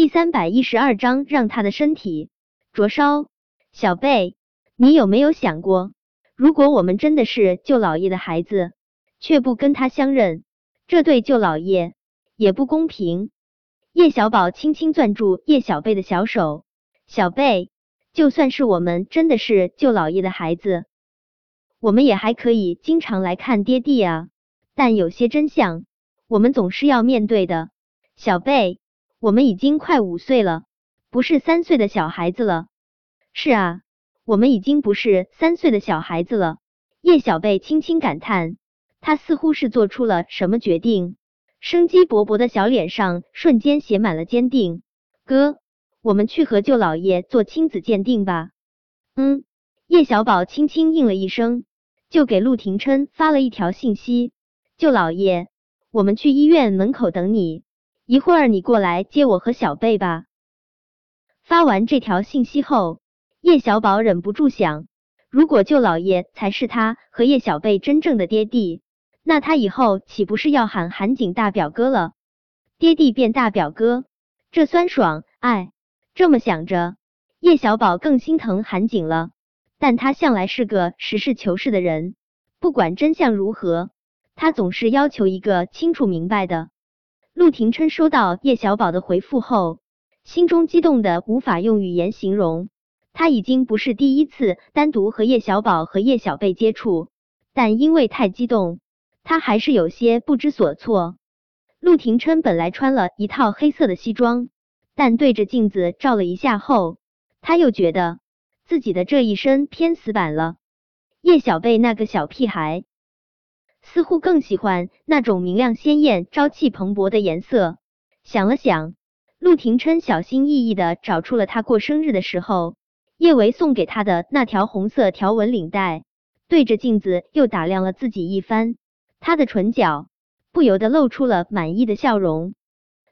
第三百一十二章，让他的身体灼烧。小贝，你有没有想过，如果我们真的是舅老爷的孩子，却不跟他相认，这对舅老爷也不公平。叶小宝轻轻攥住叶小贝的小手，小贝，就算是我们真的是舅老爷的孩子，我们也还可以经常来看爹地啊。但有些真相，我们总是要面对的。小贝。我们已经快五岁了，不是三岁的小孩子了。是啊，我们已经不是三岁的小孩子了。叶小贝轻轻感叹，他似乎是做出了什么决定，生机勃勃的小脸上瞬间写满了坚定。哥，我们去和舅老爷做亲子鉴定吧。嗯，叶小宝轻轻应了一声，就给陆廷琛发了一条信息：舅老爷，我们去医院门口等你。一会儿你过来接我和小贝吧。发完这条信息后，叶小宝忍不住想：如果舅老爷才是他和叶小贝真正的爹地，那他以后岂不是要喊韩景大表哥了？爹地变大表哥，这酸爽！哎，这么想着，叶小宝更心疼韩景了。但他向来是个实事求是的人，不管真相如何，他总是要求一个清楚明白的。陆廷琛收到叶小宝的回复后，心中激动的无法用语言形容。他已经不是第一次单独和叶小宝和叶小贝接触，但因为太激动，他还是有些不知所措。陆廷琛本来穿了一套黑色的西装，但对着镜子照了一下后，他又觉得自己的这一身偏死板了。叶小贝那个小屁孩。似乎更喜欢那种明亮鲜艳、朝气蓬勃的颜色。想了想，陆廷琛小心翼翼的找出了他过生日的时候叶维送给他的那条红色条纹领带，对着镜子又打量了自己一番，他的唇角不由得露出了满意的笑容。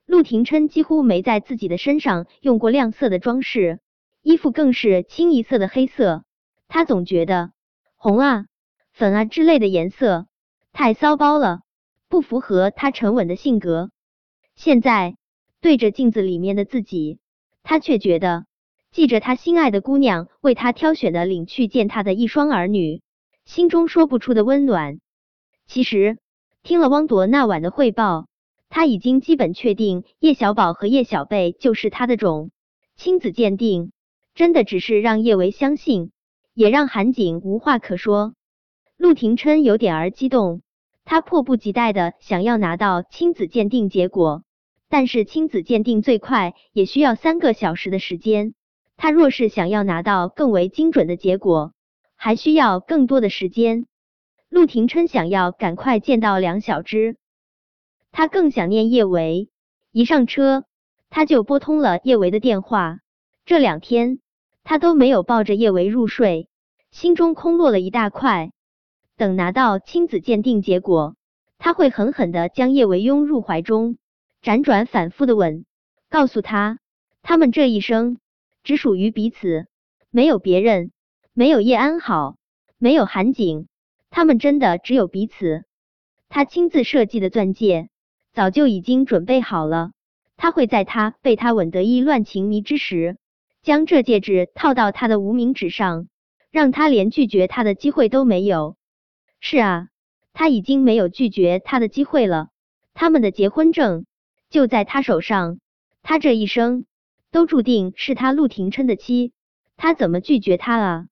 陆廷琛几乎没在自己的身上用过亮色的装饰，衣服更是清一色的黑色。他总觉得红啊、粉啊之类的颜色。太骚包了，不符合他沉稳的性格。现在对着镜子里面的自己，他却觉得记着他心爱的姑娘为他挑选的领去见他的一双儿女，心中说不出的温暖。其实听了汪铎那晚的汇报，他已经基本确定叶小宝和叶小贝就是他的种。亲子鉴定真的只是让叶维相信，也让韩景无话可说。陆廷琛有点儿激动。他迫不及待的想要拿到亲子鉴定结果，但是亲子鉴定最快也需要三个小时的时间。他若是想要拿到更为精准的结果，还需要更多的时间。陆廷琛想要赶快见到梁小芝，他更想念叶维。一上车，他就拨通了叶维的电话。这两天，他都没有抱着叶维入睡，心中空落了一大块。等拿到亲子鉴定结果，他会狠狠的将叶维拥入怀中，辗转反复的吻，告诉他，他们这一生只属于彼此，没有别人，没有叶安好，没有韩景，他们真的只有彼此。他亲自设计的钻戒早就已经准备好了，他会在他被他吻得意乱情迷之时，将这戒指套到他的无名指上，让他连拒绝他的机会都没有。是啊，他已经没有拒绝他的机会了。他们的结婚证就在他手上，他这一生都注定是他陆廷琛的妻，他怎么拒绝他啊？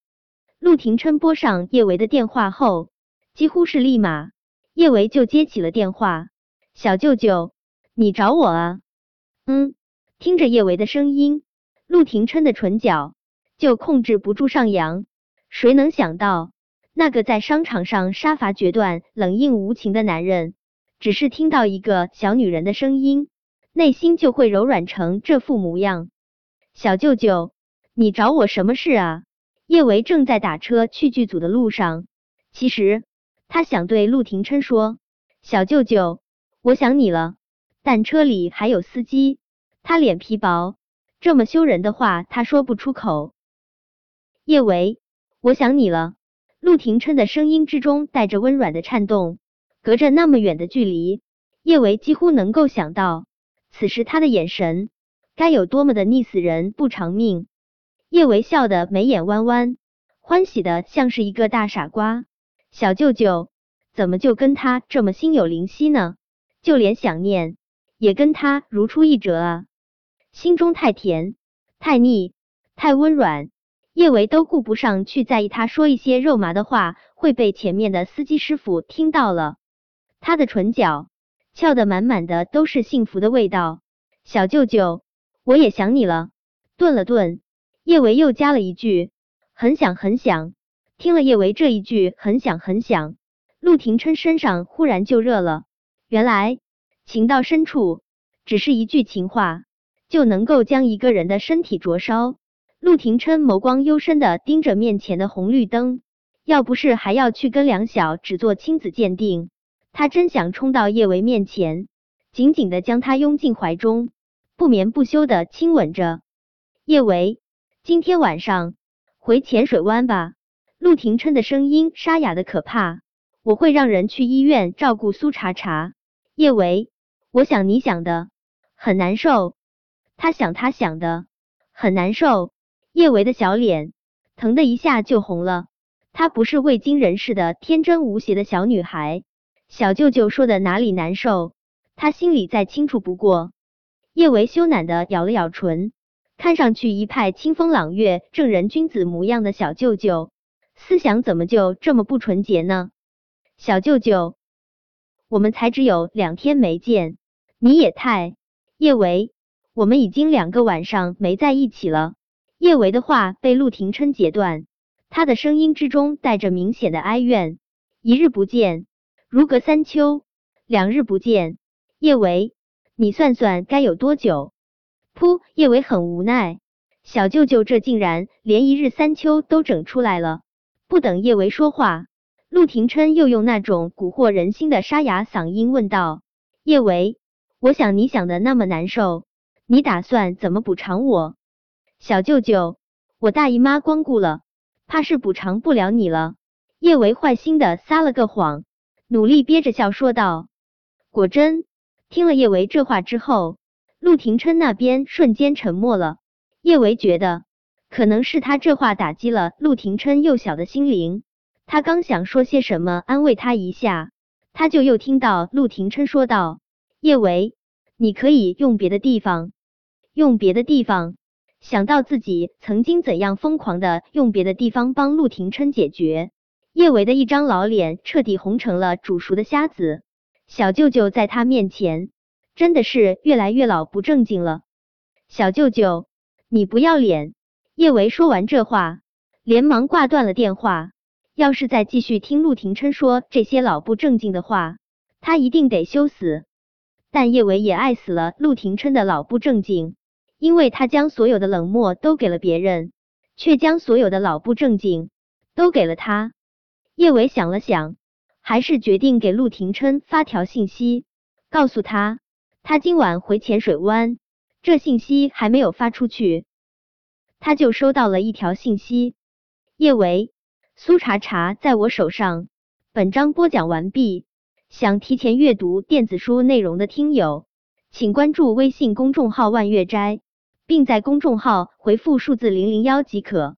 陆廷琛拨上叶维的电话后，几乎是立马，叶维就接起了电话。小舅舅，你找我啊？嗯，听着叶维的声音，陆廷琛的唇角就控制不住上扬。谁能想到？那个在商场上杀伐决断、冷硬无情的男人，只是听到一个小女人的声音，内心就会柔软成这副模样。小舅舅，你找我什么事啊？叶维正在打车去剧组的路上，其实他想对陆廷琛说：“小舅舅，我想你了。”但车里还有司机，他脸皮薄，这么羞人的话他说不出口。叶维，我想你了。陆廷琛的声音之中带着温软的颤动，隔着那么远的距离，叶维几乎能够想到，此时他的眼神该有多么的溺死人不偿命！叶维笑得眉眼弯弯，欢喜的像是一个大傻瓜。小舅舅怎么就跟他这么心有灵犀呢？就连想念也跟他如出一辙啊！心中太甜、太腻、太温软，叶维都顾不上去在意他说一些肉麻的话会被前面的司机师傅听到了。他的唇角翘得满满的都是幸福的味道。小舅舅，我也想你了。顿了顿，叶维又加了一句：“很想很想。”听了叶维这一句“很想很想”，陆廷琛身上忽然就热了。原来情到深处，只是一句情话就能够将一个人的身体灼烧。陆廷琛眸光幽深的盯着面前的红绿灯，要不是还要去跟梁晓只做亲子鉴定，他真想冲到叶维面前，紧紧的将他拥进怀中，不眠不休的亲吻着。叶维，今天晚上回浅水湾吧。陆廷琛的声音沙哑的可怕。我会让人去医院照顾苏茶茶。叶维，我想你想的很难受，他想他想的很难受。叶维的小脸疼的一下就红了。她不是未经人事的天真无邪的小女孩。小舅舅说的哪里难受，他心里再清楚不过。叶维羞赧的咬了咬唇，看上去一派清风朗月、正人君子模样的小舅舅，思想怎么就这么不纯洁呢？小舅舅，我们才只有两天没见，你也太……叶维，我们已经两个晚上没在一起了。叶维的话被陆廷琛截断，他的声音之中带着明显的哀怨。一日不见，如隔三秋；两日不见，叶维，你算算该有多久？噗！叶维很无奈，小舅舅这竟然连一日三秋都整出来了。不等叶维说话。陆廷琛又用那种蛊惑人心的沙哑嗓音问道：“叶维，我想你想的那么难受，你打算怎么补偿我？”小舅舅，我大姨妈光顾了，怕是补偿不了你了。叶维坏心的撒了个谎，努力憋着笑说道。果真，听了叶维这话之后，陆廷琛那边瞬间沉默了。叶维觉得，可能是他这话打击了陆廷琛幼小的心灵。他刚想说些什么安慰他一下，他就又听到陆廷琛说道：“叶维，你可以用别的地方，用别的地方。”想到自己曾经怎样疯狂的用别的地方帮陆廷琛解决，叶维的一张老脸彻底红成了煮熟的虾子。小舅舅在他面前真的是越来越老不正经了。小舅舅，你不要脸！叶维说完这话，连忙挂断了电话。要是再继续听陆廷琛说这些老不正经的话，他一定得羞死。但叶维也爱死了陆廷琛的老不正经，因为他将所有的冷漠都给了别人，却将所有的老不正经都给了他。叶伟想了想，还是决定给陆廷琛发条信息，告诉他他今晚回浅水湾。这信息还没有发出去，他就收到了一条信息：叶维。苏茶茶在我手上。本章播讲完毕。想提前阅读电子书内容的听友，请关注微信公众号“万月斋”，并在公众号回复数字零零幺即可。